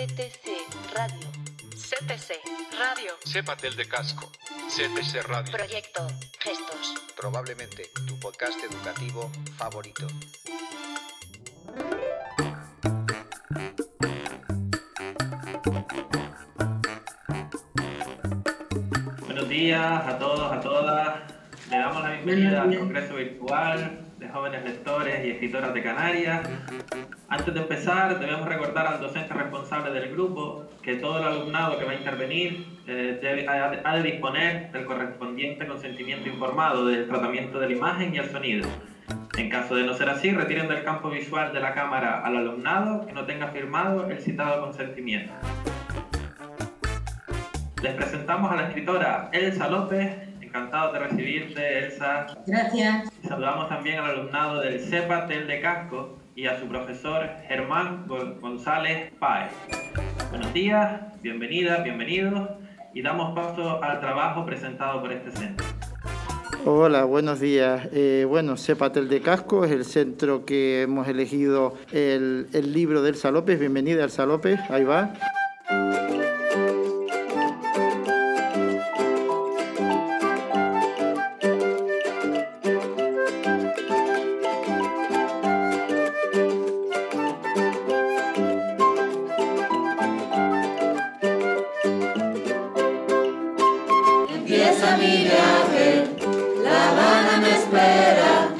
CTC Radio. CTC Radio. Cepatel de Casco. CTC Radio. Proyecto Gestos. Probablemente tu podcast educativo favorito. Buenos días a todos, a todas. Le damos la bienvenida al Congreso Virtual de Jóvenes Lectores y Escritoras de Canarias. Antes de empezar, debemos recordar al docente responsable del grupo que todo el alumnado que va a intervenir eh, debe- ha ha de disponer del correspondiente consentimiento informado del tratamiento de la imagen y el sonido. En caso de no ser así, retiren del campo visual de la cámara al alumnado que no tenga firmado el citado consentimiento. Les presentamos a la escritora Elsa López. Encantado de recibirte, Elsa. Gracias. Saludamos también al alumnado del CEPA Tel de Casco y a su profesor Germán Gon- González Páez. Buenos días, bienvenidas, bienvenidos y damos paso al trabajo presentado por este centro. Hola, buenos días. Eh, bueno, Cepatel de Casco es el centro que hemos elegido el, el libro de Elsa López. Bienvenida, Elsa López. Ahí va. Empieza mi viaje, La Habana me espera,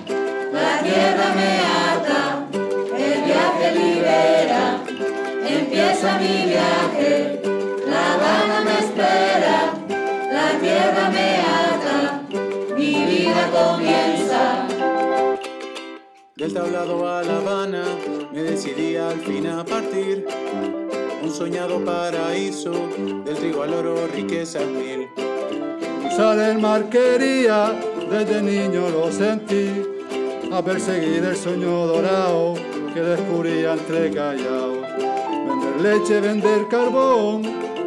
la tierra me ata, el viaje libera. Empieza mi viaje, La Habana me espera, la tierra me ata, mi vida comienza. Del tablado a La Habana me decidí al fin a partir. Un soñado paraíso, del trigo al oro riquezas mil. Cruzar el mar quería, desde niño lo sentí, a perseguir el sueño dorado que descubría entre callados. Vender leche, vender carbón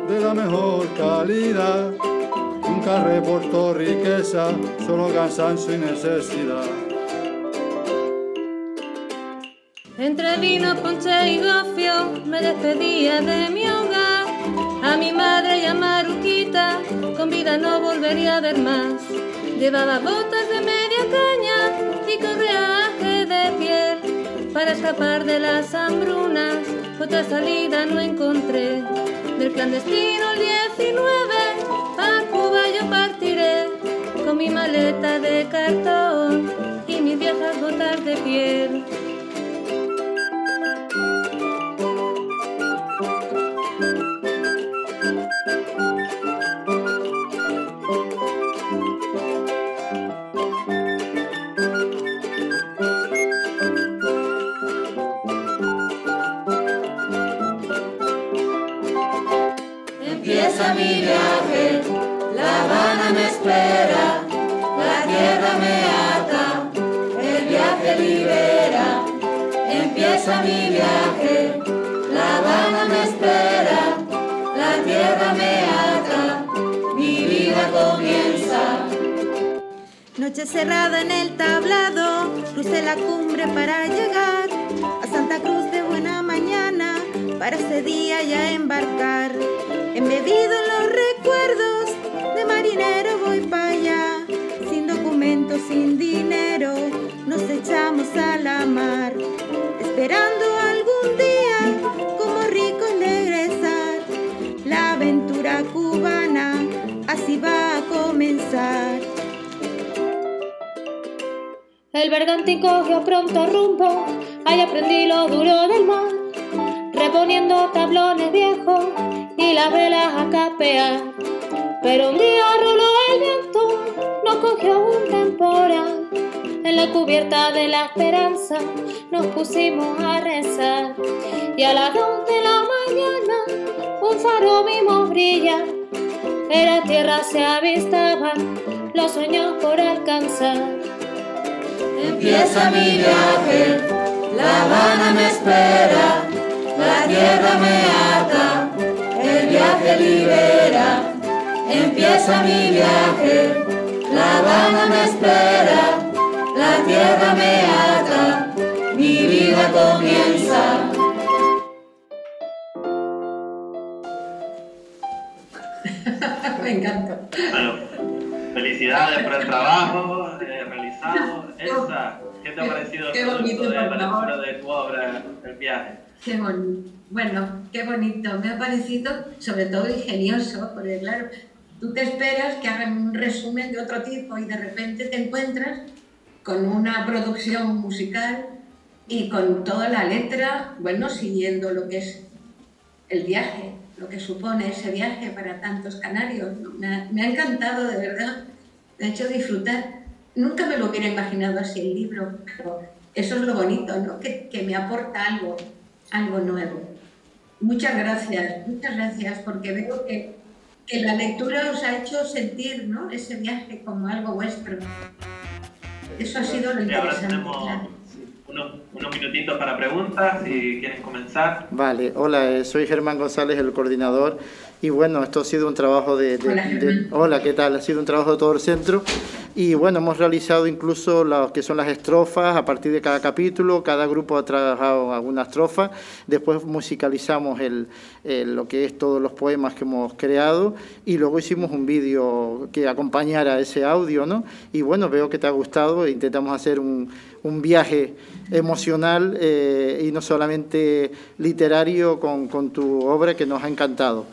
de la mejor calidad. Nunca reportó riqueza, solo cansancio y necesidad. Entre vino, ponche y gofio me despedía de mi hogar. A mi madre y a Maruquita con vida no volvería a ver más. Llevaba botas de media caña y correaje de piel. Para escapar de las hambrunas, otra salida no encontré. Del clandestino el Empieza mi viaje, La Habana me espera, la tierra me ata, el viaje libera. Empieza mi viaje, La Habana me espera, la tierra me ata, mi vida comienza. Noche cerrada en el tablado, crucé la cumbre para llegar a Santa Cruz de buena mañana, para ese día ya embarcar. Embebido en los recuerdos de marinero voy para allá, sin documentos, sin dinero, nos echamos a la mar, esperando algún día como ricos regresar. La aventura cubana así va a comenzar. El bergantín cogió pronto rumbo, ahí aprendí lo duro del mar, reponiendo tablones viejos y las velas a capear. Pero un día roló el viento, nos cogió un temporal, en la cubierta de la esperanza nos pusimos a rezar. Y a las dos de la mañana un faro vimos brillar, en la tierra se avistaban los sueños por alcanzar. Empieza mi viaje, La Habana me espera, la tierra me ata, te libera. Empieza mi viaje, la Habana me espera, la tierra me ata, mi vida comienza. me encanta. Felicidades por el trabajo eh, realizado. Elsa, ¿qué te ha parecido el producto de la de tu obra, el viaje? Qué bonito. Bueno, qué bonito. Me ha parecido, sobre todo, ingenioso, porque claro, tú te esperas que hagan un resumen de otro tipo y de repente te encuentras con una producción musical y con toda la letra, bueno, siguiendo lo que es el viaje, lo que supone ese viaje para tantos canarios. Me ha, me ha encantado, de verdad. Me ha hecho disfrutar. Nunca me lo hubiera imaginado así el libro, pero eso es lo bonito, ¿no? Que, que me aporta algo, algo nuevo. Muchas gracias, muchas gracias, porque veo que, que la lectura os ha hecho sentir ¿no? ese viaje como algo vuestro. Eso ha sido lo Y ahora interesante. tenemos claro. unos, unos minutitos para preguntas, si quieren comenzar. Vale, hola, eh, soy Germán González, el coordinador. Y bueno, esto ha sido un trabajo de... de- Hola, de- Germán. hola, ¿qué tal? Ha sido un trabajo de todo el centro. Y bueno, hemos realizado incluso lo que son las estrofas a partir de cada capítulo. Cada grupo ha trabajado alguna estrofa. Después musicalizamos el, lo que es todos los poemas que hemos creado. Y luego hicimos un vídeo que acompañara ese audio, ¿no? Y bueno, veo que te ha gustado. Intentamos hacer un, un viaje emocional eh, y no solamente literario con, con tu obra que nos ha encantado.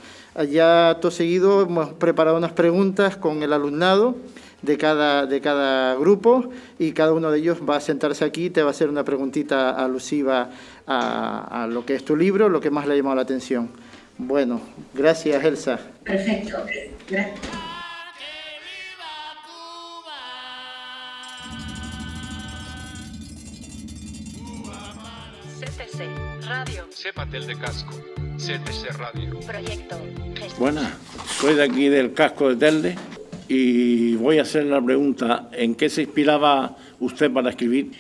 Ya todo seguido hemos preparado unas preguntas con el alumnado de cada, de cada grupo y cada uno de ellos va a sentarse aquí y te va a hacer una preguntita alusiva a, a lo que es tu libro, lo que más le ha llamado la atención. Bueno, gracias Elsa. Perfecto, gracias. CTC Radio. Cepatel de Casco. CTC Radio. Proyecto. Buenas, soy de aquí del casco de Telde y voy a hacer la pregunta, ¿en qué se inspiraba usted para escribir?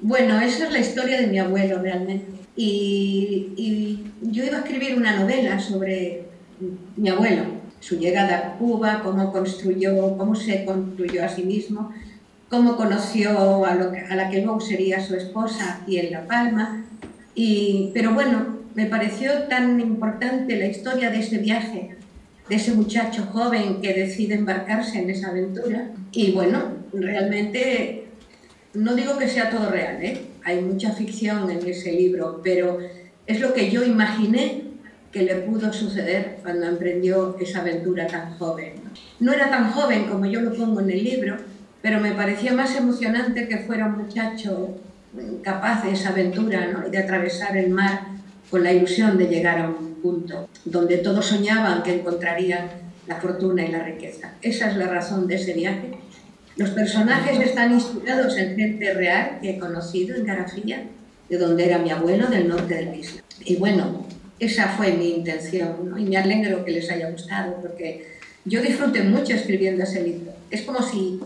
Bueno, esa es la historia de mi abuelo realmente. Y, yo iba a escribir una novela sobre mi abuelo, su llegada a Cuba, cómo construyó, cómo se construyó a sí mismo, cómo conoció a la que luego sería su esposa aquí en La Palma. Y, pero bueno, me pareció tan importante la historia de ese viaje, de ese muchacho joven que decide embarcarse en esa aventura. Y bueno, realmente no digo que sea todo real, ¿eh? hay mucha ficción en ese libro, pero es lo que yo imaginé que le pudo suceder cuando emprendió esa aventura tan joven. No era tan joven como yo lo pongo en el libro, pero me parecía más emocionante que fuera un muchacho capaz de esa aventura ¿no? y de atravesar el mar con la ilusión de llegar a un punto donde todos soñaban que encontrarían la fortuna y la riqueza. Esa es la razón de ese viaje. Los personajes están inspirados en gente real que he conocido en Garafía, de donde era mi abuelo, del norte de la isla. Y bueno, esa fue mi intención, ¿no? y me alegro que les haya gustado, porque yo disfruté mucho escribiendo ese libro. Es como si,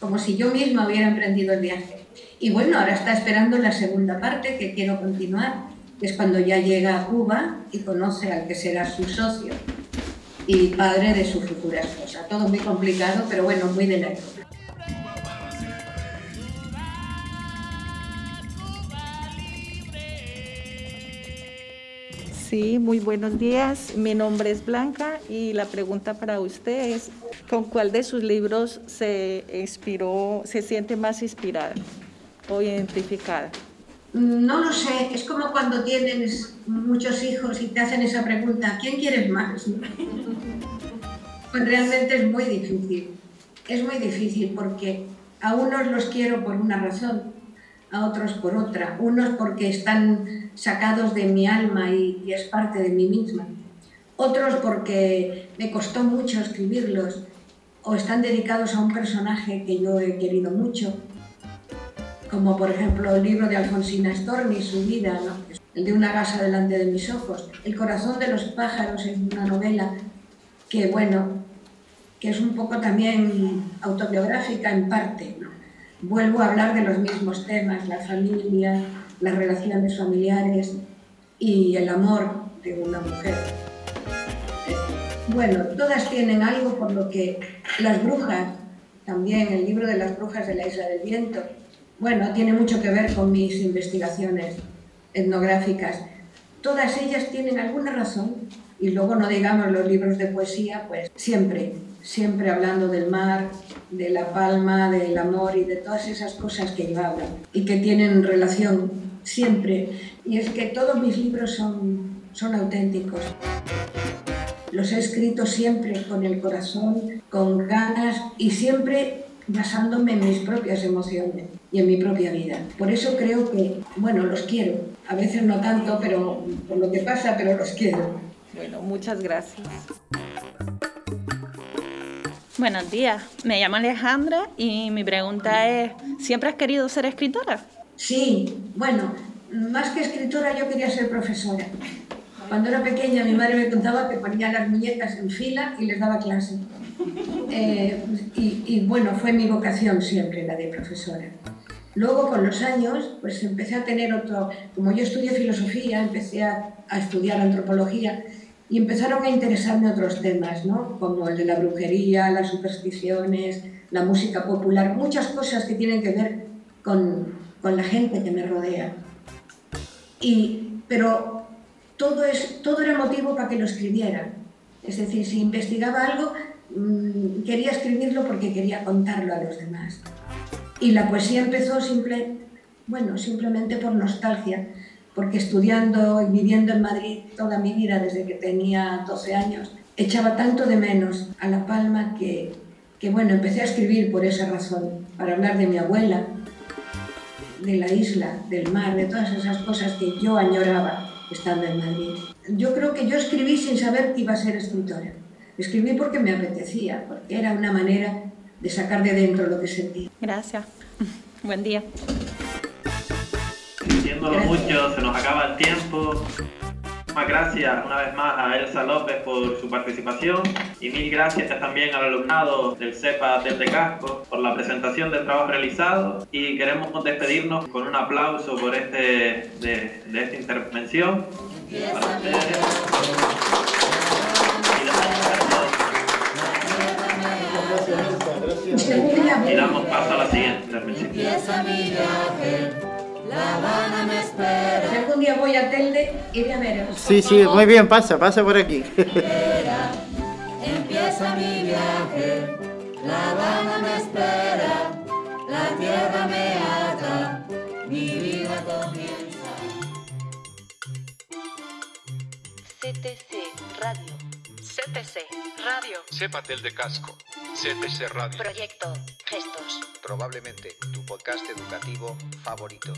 como si yo misma hubiera emprendido el viaje. Y bueno, ahora está esperando la segunda parte que quiero continuar, es cuando ya llega a Cuba y conoce al que será su socio y padre de su futura esposa. Todo muy complicado, pero bueno, muy de época. Sí, muy buenos días. Mi nombre es Blanca y la pregunta para usted es, ¿con cuál de sus libros se inspiró, se siente más inspirada o identificada? No lo sé, es como cuando tienes muchos hijos y te hacen esa pregunta, ¿quién quieres más? Pues realmente es muy difícil, es muy difícil porque a unos los quiero por una razón, a otros por otra, unos porque están sacados de mi alma y, y es parte de mí misma, otros porque me costó mucho escribirlos o están dedicados a un personaje que yo he querido mucho como por ejemplo el libro de Alfonsina Storni, su vida, ¿no? el de una gasa delante de mis ojos. El corazón de los pájaros es una novela que, bueno, que es un poco también autobiográfica en parte. ¿no? Vuelvo a hablar de los mismos temas, la familia, las relaciones familiares y el amor de una mujer. Bueno, todas tienen algo por lo que las brujas, también el libro de las brujas de la Isla del Viento, bueno, tiene mucho que ver con mis investigaciones etnográficas. Todas ellas tienen alguna razón y luego no digamos los libros de poesía, pues siempre, siempre hablando del mar, de la palma, del amor y de todas esas cosas que yo hablo y que tienen relación siempre. Y es que todos mis libros son, son auténticos. Los he escrito siempre con el corazón, con ganas y siempre basándome en mis propias emociones y en mi propia vida. Por eso creo que, bueno, los quiero. A veces no tanto, pero por lo que pasa, pero los quiero. Bueno, muchas gracias. Buenos días, me llamo Alejandra y mi pregunta es, ¿siempre has querido ser escritora? Sí, bueno, más que escritora yo quería ser profesora. Cuando era pequeña mi madre me contaba que ponía las muñecas en fila y les daba clase. Eh, y, y, bueno, fue mi vocación siempre la de profesora. Luego con los años pues empecé a tener otro, como yo estudié filosofía, empecé a, a estudiar antropología y empezaron a interesarme otros temas, ¿no? como el de la brujería, las supersticiones, la música popular, muchas cosas que tienen que ver con, con la gente que me rodea. Y, pero todo, es, todo era motivo para que lo escribiera. Es decir, si investigaba algo, mmm, quería escribirlo porque quería contarlo a los demás. Y la poesía empezó simple, bueno, simplemente por nostalgia, porque estudiando y viviendo en Madrid toda mi vida desde que tenía 12 años, echaba tanto de menos a La Palma que, que, bueno, empecé a escribir por esa razón, para hablar de mi abuela, de la isla, del mar, de todas esas cosas que yo añoraba estando en Madrid. Yo creo que yo escribí sin saber que iba a ser escritora. Escribí porque me apetecía, porque era una manera de sacar de dentro lo que sentía. Gracias. Buen día. Sintiéndolo mucho, se nos acaba el tiempo. Muchas gracias una vez más a Elsa López por su participación y mil gracias también al alumnado del CEPA del de Casco por la presentación del trabajo realizado y queremos despedirnos con un aplauso por este, de, de esta intervención. Para ustedes. Y damos paso a la siguiente intervención. La Habana me espera. Si algún día voy a Telde, iré a veros. Sí, sí, muy bien, pasa, pasa por aquí. Empieza mi viaje, La Habana me espera, la tierra me ata, mi vida comienza. CTC. CTC Radio. Cepatel de Casco. CTC Radio. Proyecto Gestos. Probablemente tu podcast educativo favorito.